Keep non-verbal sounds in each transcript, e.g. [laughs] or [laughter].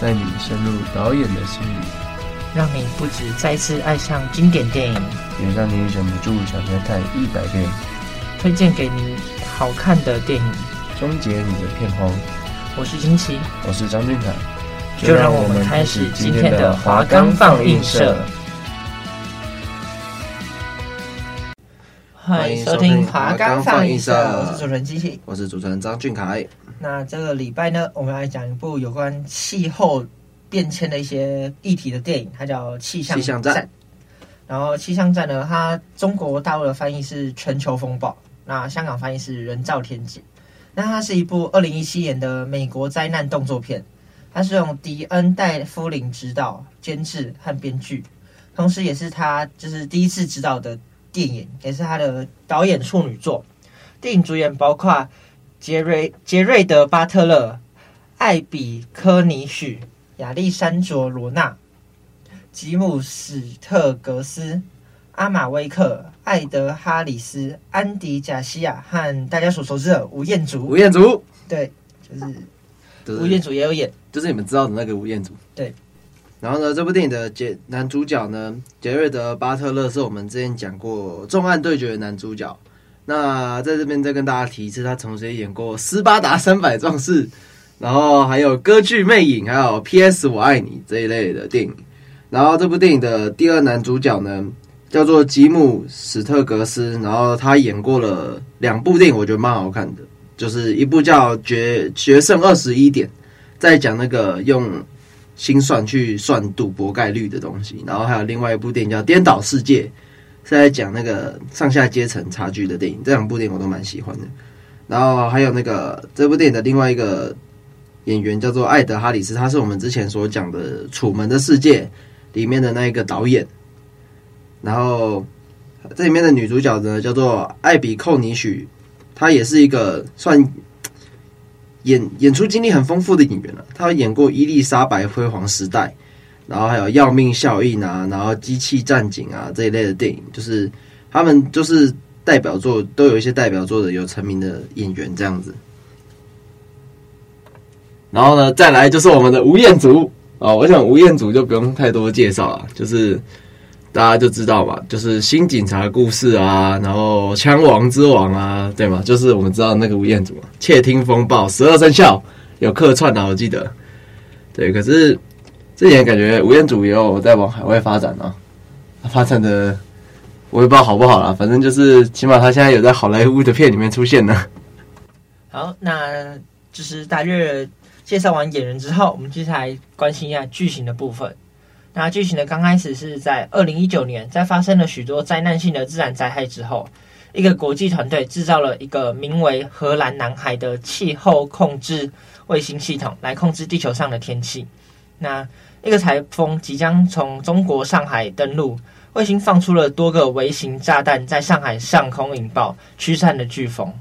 带你深入导演的心里。让你不止再次爱上经典电影，也让你忍不住想再看一百遍。推荐给你好看的电影，终结你的片荒。我是金奇，我是张俊凯，就让我们开始今天的华冈放映社。欢迎收听华冈放映社，我是主持人机器，我是主持人张俊凯。那这个礼拜呢，我们来讲一部有关气候。变迁的一些议题的电影，它叫《气象站》。然后《气象站》呢，它中国大陆的翻译是《全球风暴》，那香港翻译是《人造天劫》。那它是一部二零一七年的美国灾难动作片，它是用迪恩戴夫林执导、监制和编剧，同时也是他就是第一次执导的电影，也是他的导演处女作。电影主演包括杰瑞杰瑞德巴特勒、艾比科尼许。亚历山卓·罗纳、吉姆·史特格斯、阿玛威克、艾德·哈里斯、安迪·贾西亚和大家所熟知的吴彦祖。吴彦祖，对，就是吴彦祖也有演，就是你们知道的那个吴彦祖。对，然后呢，这部电影的杰男主角呢，杰瑞德·巴特勒是我们之前讲过《重案对决》的男主角。那在这边再跟大家提一次，他同时也演过《斯巴达三百壮士》。然后还有歌剧魅影，还有 P.S. 我爱你这一类的电影。然后这部电影的第二男主角呢，叫做吉姆·史特格斯。然后他演过了两部电影，我觉得蛮好看的，就是一部叫《决决胜二十一点》，在讲那个用心算去算赌博概率的东西。然后还有另外一部电影叫《颠倒世界》，是在讲那个上下阶层差距的电影。这两部电影我都蛮喜欢的。然后还有那个这部电影的另外一个。演员叫做艾德哈里斯，他是我们之前所讲的《楚门的世界》里面的那一个导演。然后这里面的女主角呢，叫做艾比寇尼许，她也是一个算演演出经历很丰富的演员了。他演过《伊丽莎白辉煌时代》，然后还有《要命效应》啊，然后《机器战警》啊这一类的电影，就是他们就是代表作，都有一些代表作的有成名的演员这样子。然后呢，再来就是我们的吴彦祖啊，我想吴彦祖就不用太多介绍了，就是大家就知道吧，就是新警察故事啊，然后枪王之王啊，对吗？就是我们知道那个吴彦祖，窃听风暴、十二生肖有客串的，我记得。对，可是这年感觉吴彦祖也有在往海外发展啊，发展的我也不知道好不好啦，反正就是起码他现在有在好莱坞的片里面出现呢。好，那就是大约。介绍完演员之后，我们接下来关心一下剧情的部分。那剧情的刚开始是在二零一九年，在发生了许多灾难性的自然灾害之后，一个国际团队制造了一个名为“荷兰男孩”的气候控制卫星系统，来控制地球上的天气。那一个台风即将从中国上海登陆，卫星放出了多个微型炸弹，在上海上空引爆，驱散了飓风。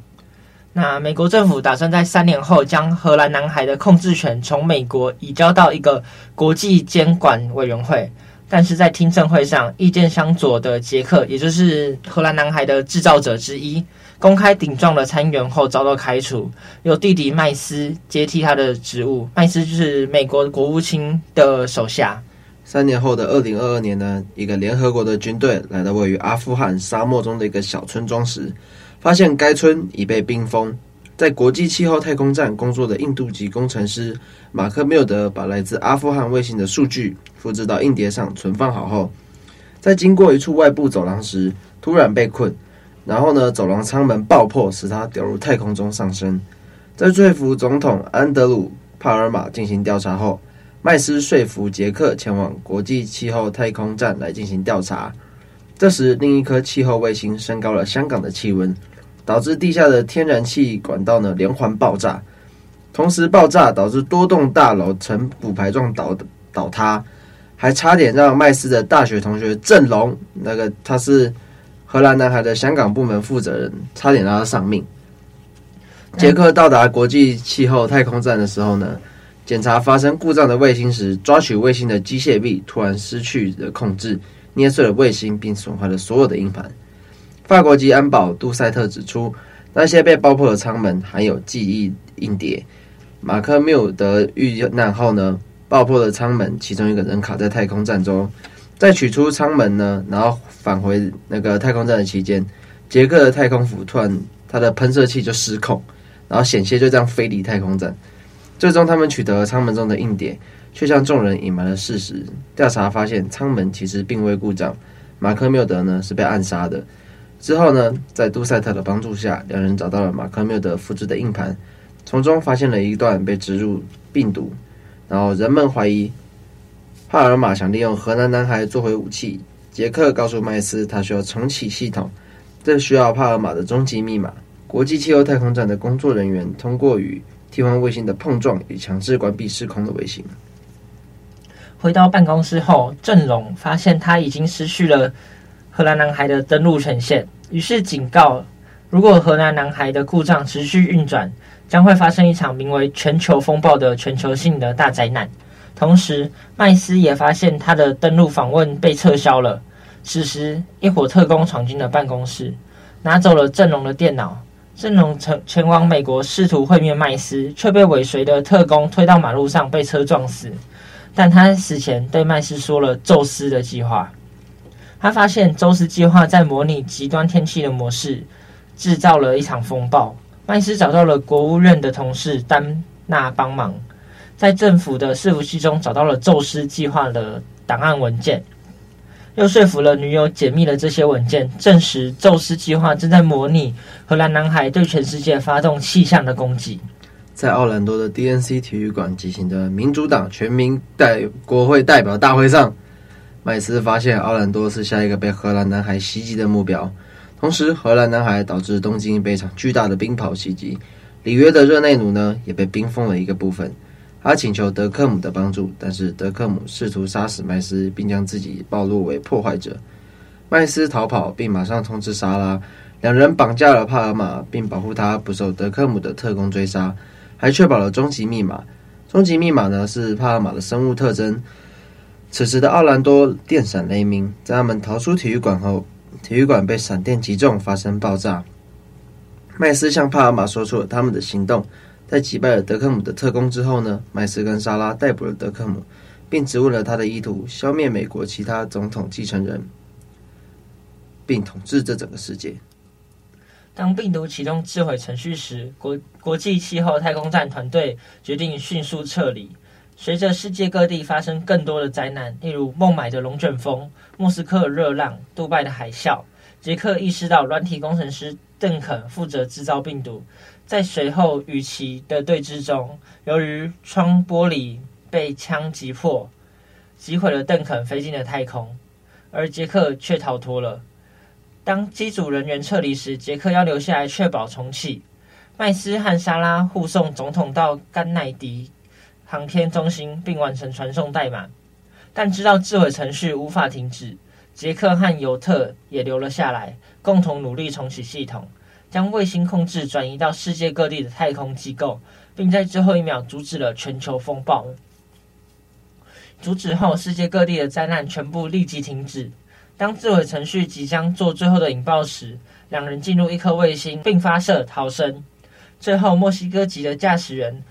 那美国政府打算在三年后将荷兰男孩的控制权从美国移交到一个国际监管委员会，但是在听证会上，意见相左的杰克，也就是荷兰男孩的制造者之一，公开顶撞了参议员后遭到开除，由弟弟麦斯接替他的职务。麦斯就是美国国务卿的手下。三年后的二零二二年呢，一个联合国的军队来到位于阿富汗沙漠中的一个小村庄时，发现该村已被冰封，在国际气候太空站工作的印度籍工程师马克缪德把来自阿富汗卫星的数据复制到硬碟上存放好后，在经过一处外部走廊时突然被困，然后呢，走廊舱门爆破，使他掉入太空中上升。在说服总统安德鲁帕尔马进行调查后，麦斯说服杰克前往国际气候太空站来进行调查。这时，另一颗气候卫星升高了香港的气温。导致地下的天然气管道呢连环爆炸，同时爆炸导致多栋大楼呈骨牌状倒倒塌，还差点让麦斯的大学同学郑龙，那个他是荷兰男孩的香港部门负责人，差点让他丧命。杰克到达国际气候太空站的时候呢，检查发生故障的卫星时，抓取卫星的机械臂突然失去了控制，捏碎了卫星，并损坏了所有的硬盘。法国籍安保杜塞特指出，那些被爆破的舱门含有记忆硬碟。马克缪德遇难后呢，爆破的舱门，其中一个人卡在太空站中，在取出舱门呢，然后返回那个太空站的期间，杰克的太空服突然他的喷射器就失控，然后险些就这样飞离太空站。最终，他们取得了舱门中的硬碟，却向众人隐瞒了事实。调查发现，舱门其实并未故障，马克缪德呢是被暗杀的。之后呢，在杜塞特的帮助下，两人找到了马克缪德复制的硬盘，从中发现了一段被植入病毒。然后人们怀疑帕尔马想利用荷兰男孩作为武器。杰克告诉麦斯，他需要重启系统，这需要帕尔马的终极密码。国际气候太空站的工作人员通过与替换卫星的碰撞，与强制关闭失控的卫星。回到办公室后，郑龙发现他已经失去了。荷兰男孩的登陆权限，于是警告：如果荷兰男孩的故障持续运转，将会发生一场名为“全球风暴”的全球性的大灾难。同时，麦斯也发现他的登陆访问被撤销了。此时，一伙特工闯进了办公室，拿走了郑龙的电脑。郑龙前前往美国试图会面麦斯，却被尾随的特工推到马路上，被车撞死。但他死前对麦斯说了宙斯的计划。他发现宙斯计划在模拟极端天气的模式，制造了一场风暴。麦斯找到了国务院的同事丹娜帮忙，在政府的伺服器中找到了宙斯计划的档案文件，又说服了女友解密了这些文件，证实宙斯计划正在模拟荷兰男孩对全世界发动气象的攻击。在奥兰多的 DNC 体育馆举行的民主党全民代国会代表大会上。麦斯发现奥兰多是下一个被荷兰男孩袭击的目标，同时荷兰男孩导致东京被一场巨大的冰雹袭击，里约的热内卢呢也被冰封了一个部分。他请求德克姆的帮助，但是德克姆试图杀死麦斯，并将自己暴露为破坏者。麦斯逃跑，并马上通知莎拉，两人绑架了帕尔玛，并保护他不受德克姆的特工追杀，还确保了终极密码。终极密码呢是帕尔玛的生物特征。此时的奥兰多电闪雷鸣，在他们逃出体育馆后，体育馆被闪电击中，发生爆炸。麦斯向帕尔玛说出了他们的行动，在击败了德克姆的特工之后呢，麦斯跟莎拉逮捕了德克姆，并质问了他的意图：消灭美国其他总统继承人，并统治这整个世界。当病毒启动自毁程序时，国国际气候太空站团队决定迅速撤离。随着世界各地发生更多的灾难，例如孟买的龙卷风、莫斯科的热浪、杜拜的海啸，杰克意识到软体工程师邓肯负责制造病毒。在随后与其的对峙中，由于窗玻璃被枪击破，击毁了邓肯，飞进了太空，而杰克却逃脱了。当机组人员撤离时，杰克要留下来确保重启。麦斯和莎拉护送总统到甘乃迪航天中心，并完成传送代码，但知道自毁程序无法停止。杰克和尤特也留了下来，共同努力重启系统，将卫星控制转移到世界各地的太空机构，并在最后一秒阻止了全球风暴。阻止后，世界各地的灾难全部立即停止。当自毁程序即将做最后的引爆时，两人进入一颗卫星并发射逃生。最后，墨西哥籍的驾驶员。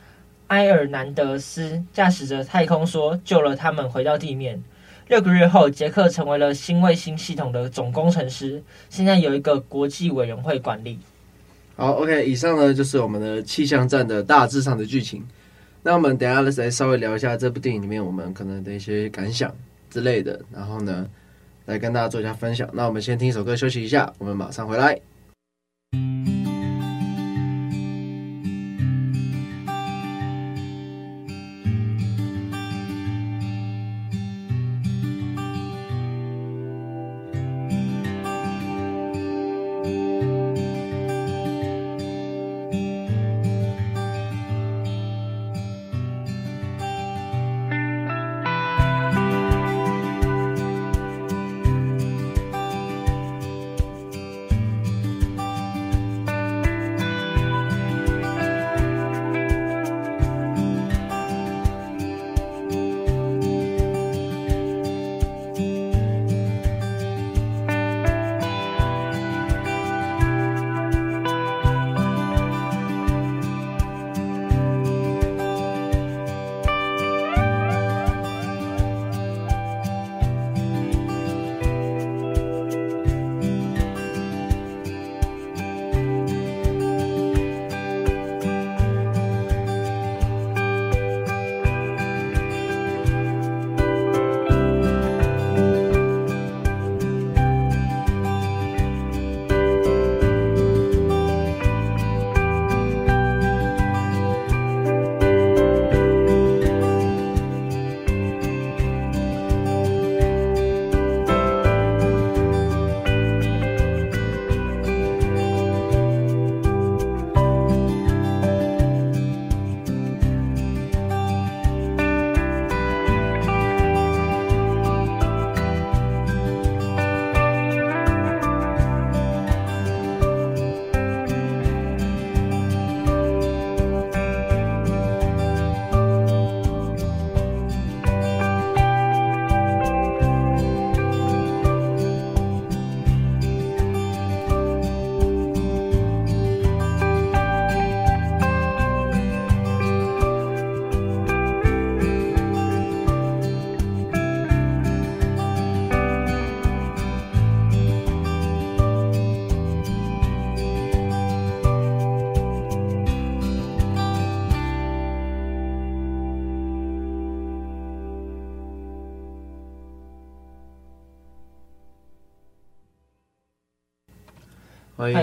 埃尔南德斯驾驶着太空梭救了他们回到地面。六个月后，杰克成为了新卫星系统的总工程师，现在有一个国际委员会管理。好，OK，以上呢就是我们的气象站的大致上的剧情。那我们等一下来稍微聊一下这部电影里面我们可能的一些感想之类的，然后呢来跟大家做一下分享。那我们先听一首歌休息一下，我们马上回来。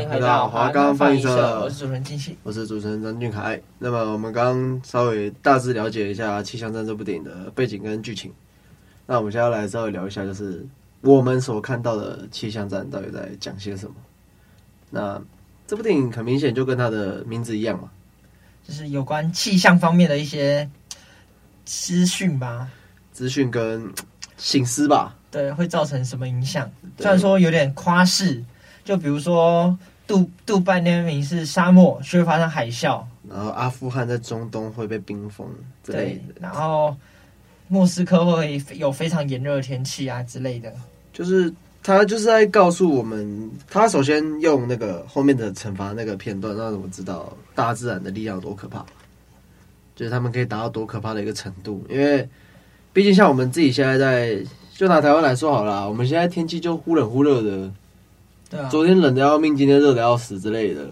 回到华冈翻译社，我是主持人金喜，我是主持人张俊凯。那么我们刚刚稍微大致了解一下《气象站》这部电影的背景跟剧情，那我们现在来稍微聊一下，就是我们所看到的《气象站》到底在讲些什么？那这部电影很明显就跟它的名字一样嘛，就是有关气象方面的一些资讯吧，资讯跟醒思吧，对，会造成什么影响？虽然说有点夸饰。就比如说，杜杜拜那边是沙漠，却会发生海啸；然后阿富汗在中东会被冰封之类的。对，然后莫斯科会有非常炎热的天气啊之类的。就是他就是在告诉我们，他首先用那个后面的惩罚那个片段，让我们知道大自然的力量有多可怕，就是他们可以达到多可怕的一个程度。因为毕竟像我们自己现在在，就拿台湾来说好了，我们现在天气就忽冷忽热的。对啊，昨天冷的要命，今天热的要死之类的，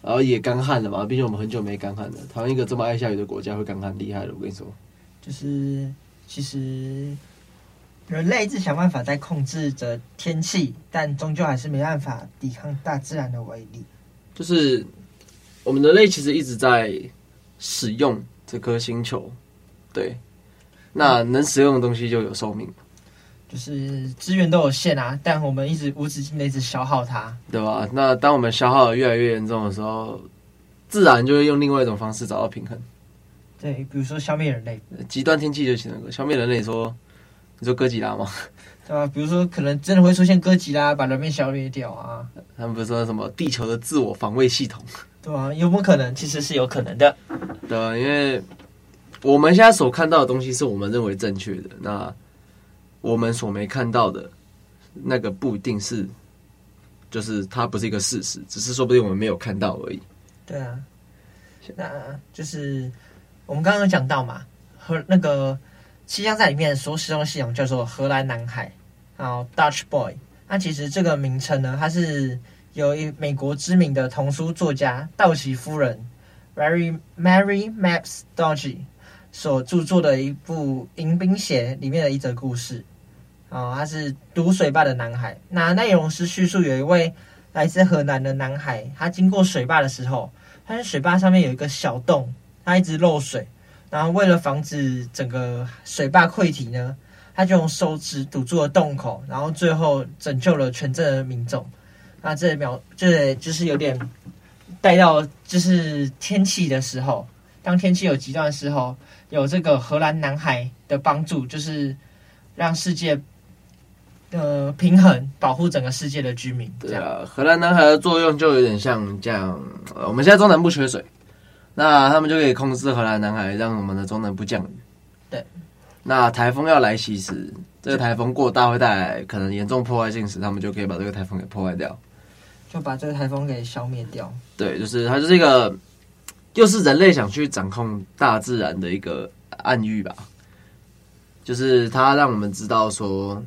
然后也干旱了嘛。毕竟我们很久没干旱了。台湾一个这么爱下雨的国家会干旱，厉害了！我跟你说，就是其实人类一直想办法在控制着天气，但终究还是没办法抵抗大自然的威力。就是我们人类其实一直在使用这颗星球，对，那能使用的东西就有寿命。就是资源都有限啊，但我们一直无止境的一直消耗它，对吧？那当我们消耗的越来越严重的时候，自然就会用另外一种方式找到平衡。对，比如说消灭人类，极端天气就行了。消灭人类说，说你说哥吉拉吗？对吧？比如说可能真的会出现哥吉拉把人类消灭掉啊。他们不是说什么地球的自我防卫系统？对啊，有没有可能？其实是有可能的。对啊，因为我们现在所看到的东西是我们认为正确的。那我们所没看到的，那个不一定是，就是它不是一个事实，只是说不定我们没有看到而已。对啊，那就是我们刚刚讲到嘛，和那个气象站里面所使用的系统叫做荷兰男孩，然后 Dutch Boy。那其实这个名称呢，它是由一美国知名的童书作家道奇夫人 Mary Mary Maps Dodgy 所著作的一部《迎宾鞋》里面的一则故事。哦，他是读水坝的男孩。那内容是叙述有一位来自河南的男孩，他经过水坝的时候，发现水坝上面有一个小洞，他一直漏水。然后为了防止整个水坝溃堤呢，他就用手指堵住了洞口，然后最后拯救了全镇的民众。那这秒这就是有点带到就是天气的时候，当天气有极端的时候，有这个荷兰男孩的帮助，就是让世界。呃，平衡保护整个世界的居民。对啊，荷兰男孩的作用就有点像这样。呃，我们现在中南部缺水，那他们就可以控制荷兰男孩，让我们的中南部降雨。对，那台风要来袭时，这个台风过大会带来可能严重破坏性时，他们就可以把这个台风给破坏掉，就把这个台风给消灭掉。对，就是它就是一个，又是人类想去掌控大自然的一个暗喻吧，就是它让我们知道说。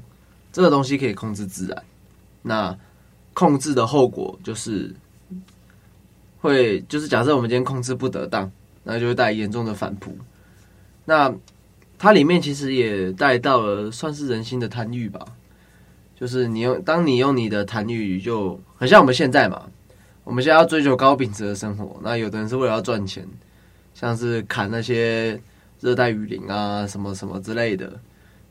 这个东西可以控制自然，那控制的后果就是会，就是假设我们今天控制不得当，那就会带严重的反扑。那它里面其实也带到了算是人心的贪欲吧，就是你用，当你用你的贪欲，就很像我们现在嘛，我们现在要追求高品质的生活，那有的人是为了要赚钱，像是砍那些热带雨林啊，什么什么之类的。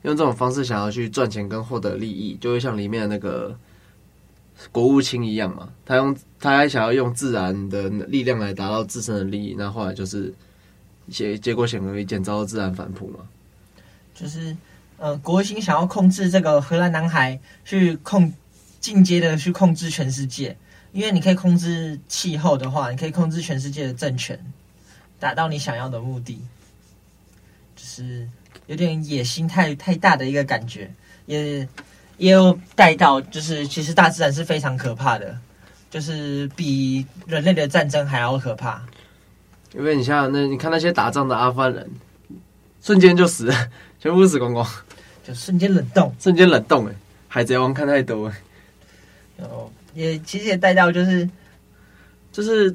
用这种方式想要去赚钱跟获得利益，就会像里面的那个国务卿一样嘛。他用他还想要用自然的力量来达到自身的利益，那后来就是一些结果显而易见，遭到自然反扑嘛。就是呃，国务卿想要控制这个荷兰男孩，去控进阶的去控制全世界，因为你可以控制气候的话，你可以控制全世界的政权，达到你想要的目的，就是。有点野心太太大的一个感觉，也也有带到，就是其实大自然是非常可怕的，就是比人类的战争还要可怕。因为你像那你看那些打仗的阿富汗人，瞬间就死了，[laughs] 全部死光光，就瞬间冷冻，瞬间冷冻。哎，海贼王看太多哎。哦，也其实也带到，就是就是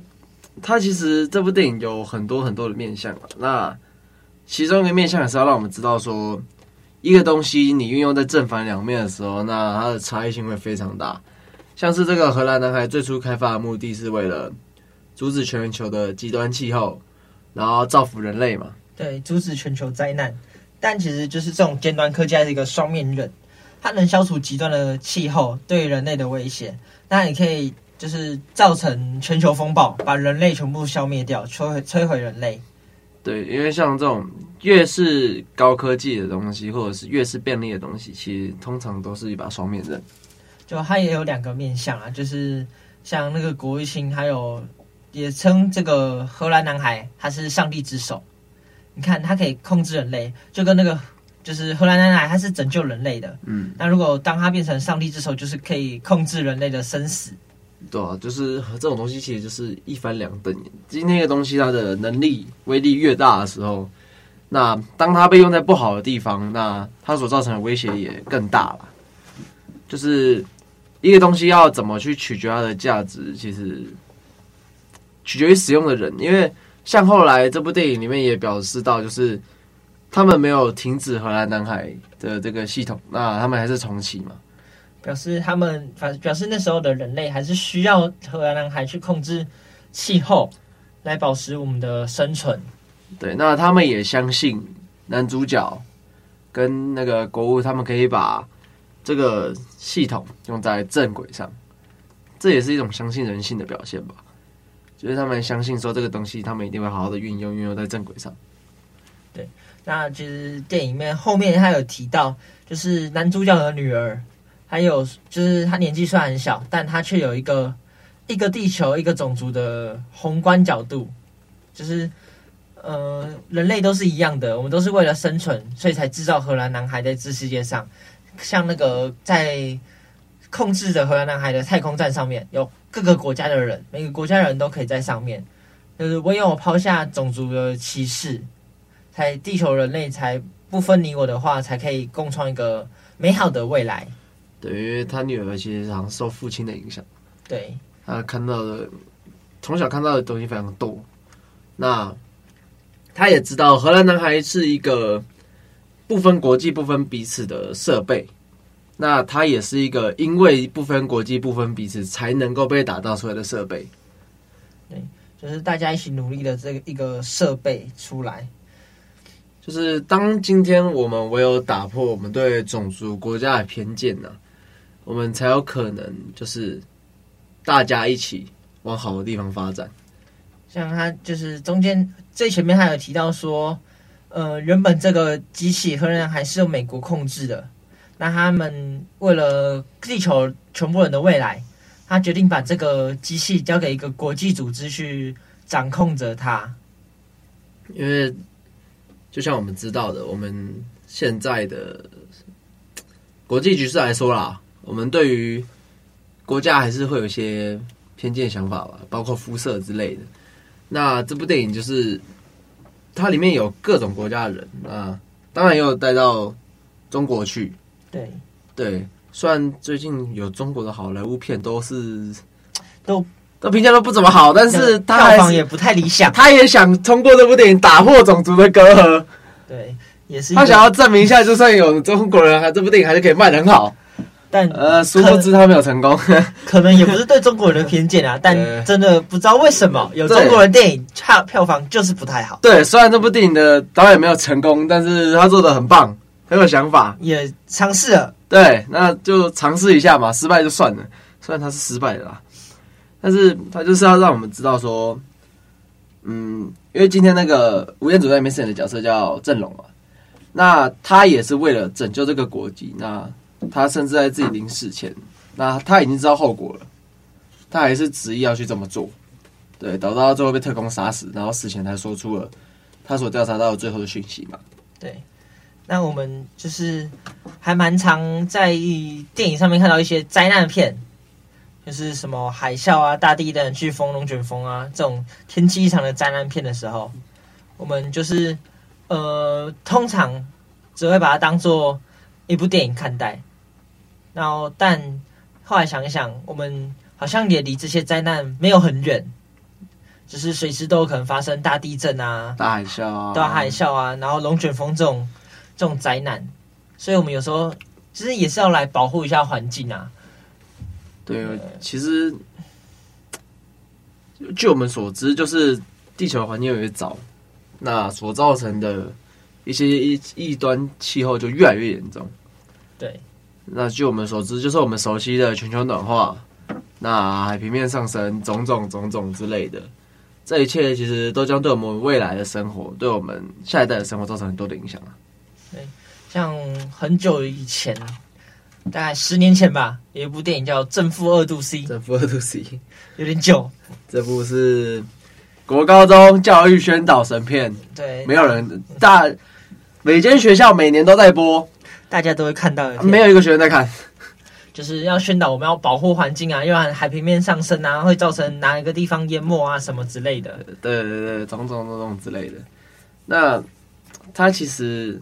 他其实这部电影有很多很多的面向，那。其中一个面向也是要让我们知道说，一个东西你运用在正反两面的时候，那它的差异性会非常大。像是这个荷兰男孩最初开发的目的是为了阻止全球的极端气候，然后造福人类嘛。对，阻止全球灾难。但其实就是这种尖端科技还是一个双面刃，它能消除极端的气候对人类的威胁，那也可以就是造成全球风暴，把人类全部消灭掉，摧毁摧毁人类。对，因为像这种越是高科技的东西，或者是越是便利的东西，其实通常都是一把双面刃。就它也有两个面向啊，就是像那个国务卿，还有也称这个荷兰男孩，他是上帝之手。你看，他可以控制人类，就跟那个就是荷兰男孩，他是拯救人类的。嗯，那如果当他变成上帝之手，就是可以控制人类的生死。对啊，就是这种东西，其实就是一翻两瞪眼。今天一个东西，它的能力威力越大的时候，那当它被用在不好的地方，那它所造成的威胁也更大了。就是一个东西要怎么去取决它的价值，其实取决于使用的人。因为像后来这部电影里面也表示到，就是他们没有停止荷兰男孩的这个系统，那他们还是重启嘛。表示他们反表示那时候的人类还是需要荷兰男孩去控制气候，来保持我们的生存。对，那他们也相信男主角跟那个国务，他们可以把这个系统用在正轨上，这也是一种相信人性的表现吧。就是他们相信说这个东西，他们一定会好好的运用，运用在正轨上。对，那其实电影面后面他有提到，就是男主角的女儿。还有就是，他年纪虽然很小，但他却有一个一个地球、一个种族的宏观角度，就是呃，人类都是一样的，我们都是为了生存，所以才制造荷兰男孩在这世界上。像那个在控制着荷兰男孩的太空站上面，有各个国家的人，每个国家的人都可以在上面。就是唯有抛下种族的歧视，才地球人类才不分你我的话，才可以共创一个美好的未来。对，因为他女儿其实好像受父亲的影响，对，他看到的从小看到的东西非常多。那他也知道荷兰男孩是一个不分国际、不分彼此的设备。那他也是一个因为不分国际、不分彼此才能够被打造出来的设备。对，就是大家一起努力的这个一个设备出来。就是当今天我们唯有打破我们对种族国家的偏见呢、啊。我们才有可能，就是大家一起往好的地方发展。像他就是中间最前面他有提到说，呃，原本这个机器荷兰男孩是由美国控制的，那他们为了地球全部人的未来，他决定把这个机器交给一个国际组织去掌控着它。因为就像我们知道的，我们现在的国际局势来说啦。我们对于国家还是会有一些偏见想法吧，包括肤色之类的。那这部电影就是它里面有各种国家的人啊，当然也有带到中国去。对对，虽然最近有中国的好莱坞片都是都都评价都不怎么好，但是他票房也不太理想。他也想通过这部电影打破种族的隔阂。对，也是他想要证明一下，就算有中国人，还这部电影还是可以卖得很好。但呃，殊不知他没有成功，[laughs] 可能也不是对中国人的偏见啊，但真的不知道为什么有中国人电影差票房就是不太好。对，虽然这部电影的导演没有成功，但是他做的很棒，很有想法，也尝试了。对，那就尝试一下嘛，失败就算了。虽然他是失败的啦，但是他就是要让我们知道说，嗯，因为今天那个吴彦祖在里面饰演的角色叫郑龙嘛，那他也是为了拯救这个国籍，那。他甚至在自己临死前，那他已经知道后果了，他还是执意要去这么做，对，导致他最后被特工杀死，然后死前才说出了他所调查到的最后的讯息嘛。对，那我们就是还蛮常在电影上面看到一些灾难片，就是什么海啸啊、大地震、飓风、龙卷风啊这种天气异常的灾难片的时候，我们就是呃，通常只会把它当做一部电影看待。然后，但后来想一想，我们好像也离这些灾难没有很远，只是随时都有可能发生大地震啊、大海啸啊、大海啸啊，然后龙卷风这种这种灾难，所以我们有时候其实也是要来保护一下环境啊。对，其实据我们所知，就是地球环境越来越糟，那所造成的一些异异端气候就越来越严重。对，那据我们所知，就是我们熟悉的全球暖化，那海平面上升，种种种种之类的，这一切其实都将对我们未来的生活，对我们下一代的生活造成很多的影响啊。对，像很久以前。大概十年前吧，有一部电影叫《正负二度 C》，正负二度 C [laughs] 有点久。这部是国高中教育宣导神片，对，没有人大每间学校每年都在播，大家都会看到的，没有一个学生在看，就是要宣导我们要保护环境啊，因为海平面上升啊，会造成哪一个地方淹没啊，什么之类的。对对对，种种种种之类的。那它其实。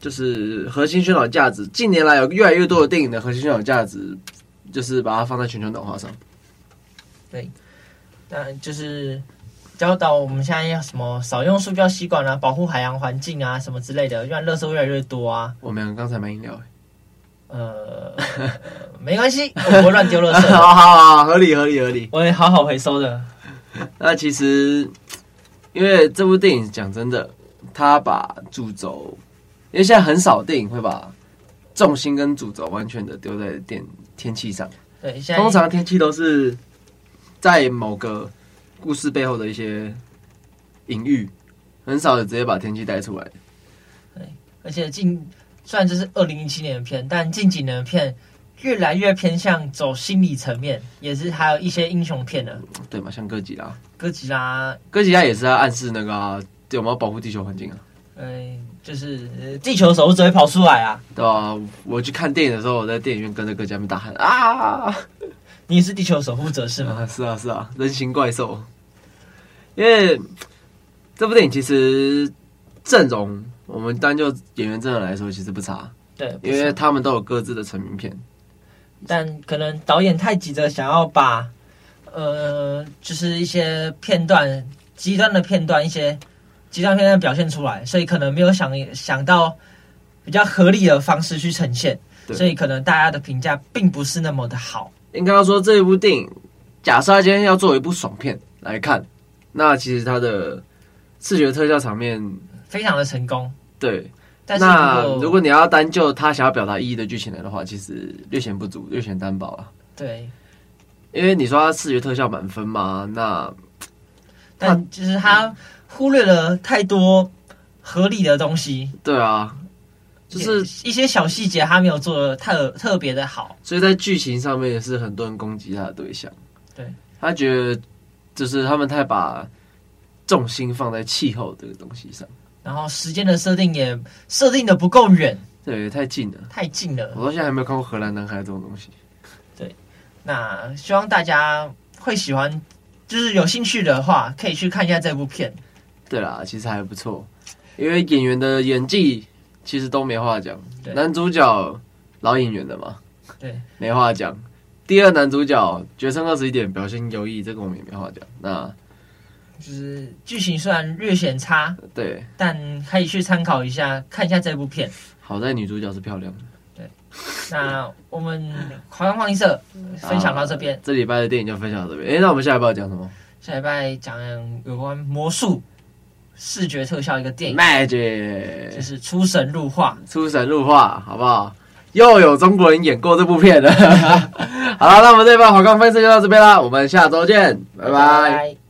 就是核心宣导价值，近年来有越来越多的电影的核心宣导价值，就是把它放在全球暖化上。对，那就是教导我们现在要什么少用塑胶吸管啊，保护海洋环境啊，什么之类的，因为垃圾越来越多啊。我们刚才买饮料，呃，[laughs] 没关系，我不会乱丢垃圾。[laughs] 好好好，合理合理合理，我会好好回收的。那其实，因为这部电影讲真的，他把主轴。因为现在很少电影会把重心跟主轴完全的丢在电天气上，对，通常天气都是在某个故事背后的一些隐喻，很少的直接把天气带出来。对，而且近虽然这是二零一七年的片，但近几年的片越来越偏向走心理层面，也是还有一些英雄片的，对嘛？像哥吉拉，哥吉拉，哥吉拉也是在暗示那个、啊，对，我们要保护地球环境啊。嗯，就是地球守护者会跑出来啊！对啊，我去看电影的时候，我在电影院跟着哥吉拉们大喊啊！你是地球守护者是吗？啊是啊，是啊，人形怪兽。因为这部电影其实阵容，我们单就演员阵容来说，其实不差。对，因为他们都有各自的成名片，但可能导演太急着想要把呃，就是一些片段极端的片段一些。极端片段表现出来，所以可能没有想想到比较合理的方式去呈现，所以可能大家的评价并不是那么的好。应该要说这一部电影，假设他今天要做一部爽片来看，那其实它的视觉特效场面非常的成功。对，但是那如果你要单就他想要表达意义的剧情来的话，其实略显不足，略显单薄啊。对，因为你说他视觉特效满分嘛，那但就是他。忽略了太多合理的东西。对啊，就是一些小细节，他没有做的特特别的好，所以在剧情上面也是很多人攻击他的对象。对，他觉得就是他们太把重心放在气候这个东西上，然后时间的设定也设定的不够远，对，太近了，太近了。我到现在还没有看过荷兰男孩这种东西。对，那希望大家会喜欢，就是有兴趣的话，可以去看一下这部片。对啦，其实还不错，因为演员的演技其实都没话讲。男主角老演员的嘛，对，没话讲。第二男主角决胜二十一点表现优异，这个我们也没话讲。那就是剧情虽然略显差，对，但可以去参考一下，看一下这部片。好在女主角是漂亮的。对，那我们华冈放映社分享到这边，这礼拜的电影就分享到这边。哎，那我们下礼拜要讲什么？下礼拜讲有关魔术。视觉特效一个电影，Magic 就是出神入化，出神入化，好不好？又有中国人演过这部片了。[laughs] 好了，那我们这一把好看分析就到这边啦，我们下周见，拜拜。拜拜。